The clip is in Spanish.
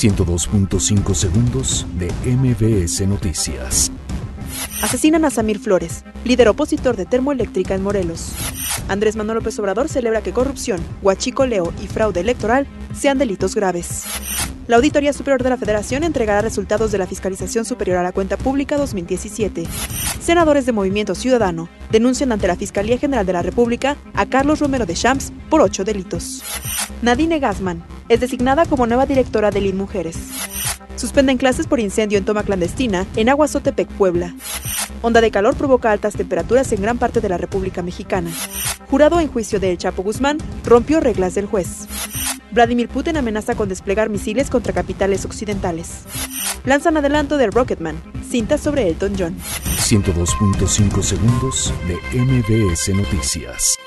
102.5 segundos de MBS Noticias. Asesinan a Samir Flores, líder opositor de termoeléctrica en Morelos. Andrés Manuel López Obrador celebra que corrupción, huachicoleo y fraude electoral sean delitos graves. La Auditoría Superior de la Federación entregará resultados de la Fiscalización Superior a la Cuenta Pública 2017. Senadores de Movimiento Ciudadano denuncian ante la Fiscalía General de la República a Carlos Romero de Champs por ocho delitos. Nadine Gassman es designada como nueva directora de LIN Mujeres. Suspenden clases por incendio en toma clandestina en Aguazotepec, Puebla. Onda de calor provoca altas temperaturas en gran parte de la República Mexicana. Jurado en juicio de El Chapo Guzmán rompió reglas del juez. Vladimir Putin amenaza con desplegar misiles contra capitales occidentales. Lanzan adelanto de Rocketman, cinta sobre Elton John. 102.5 segundos de MBS Noticias.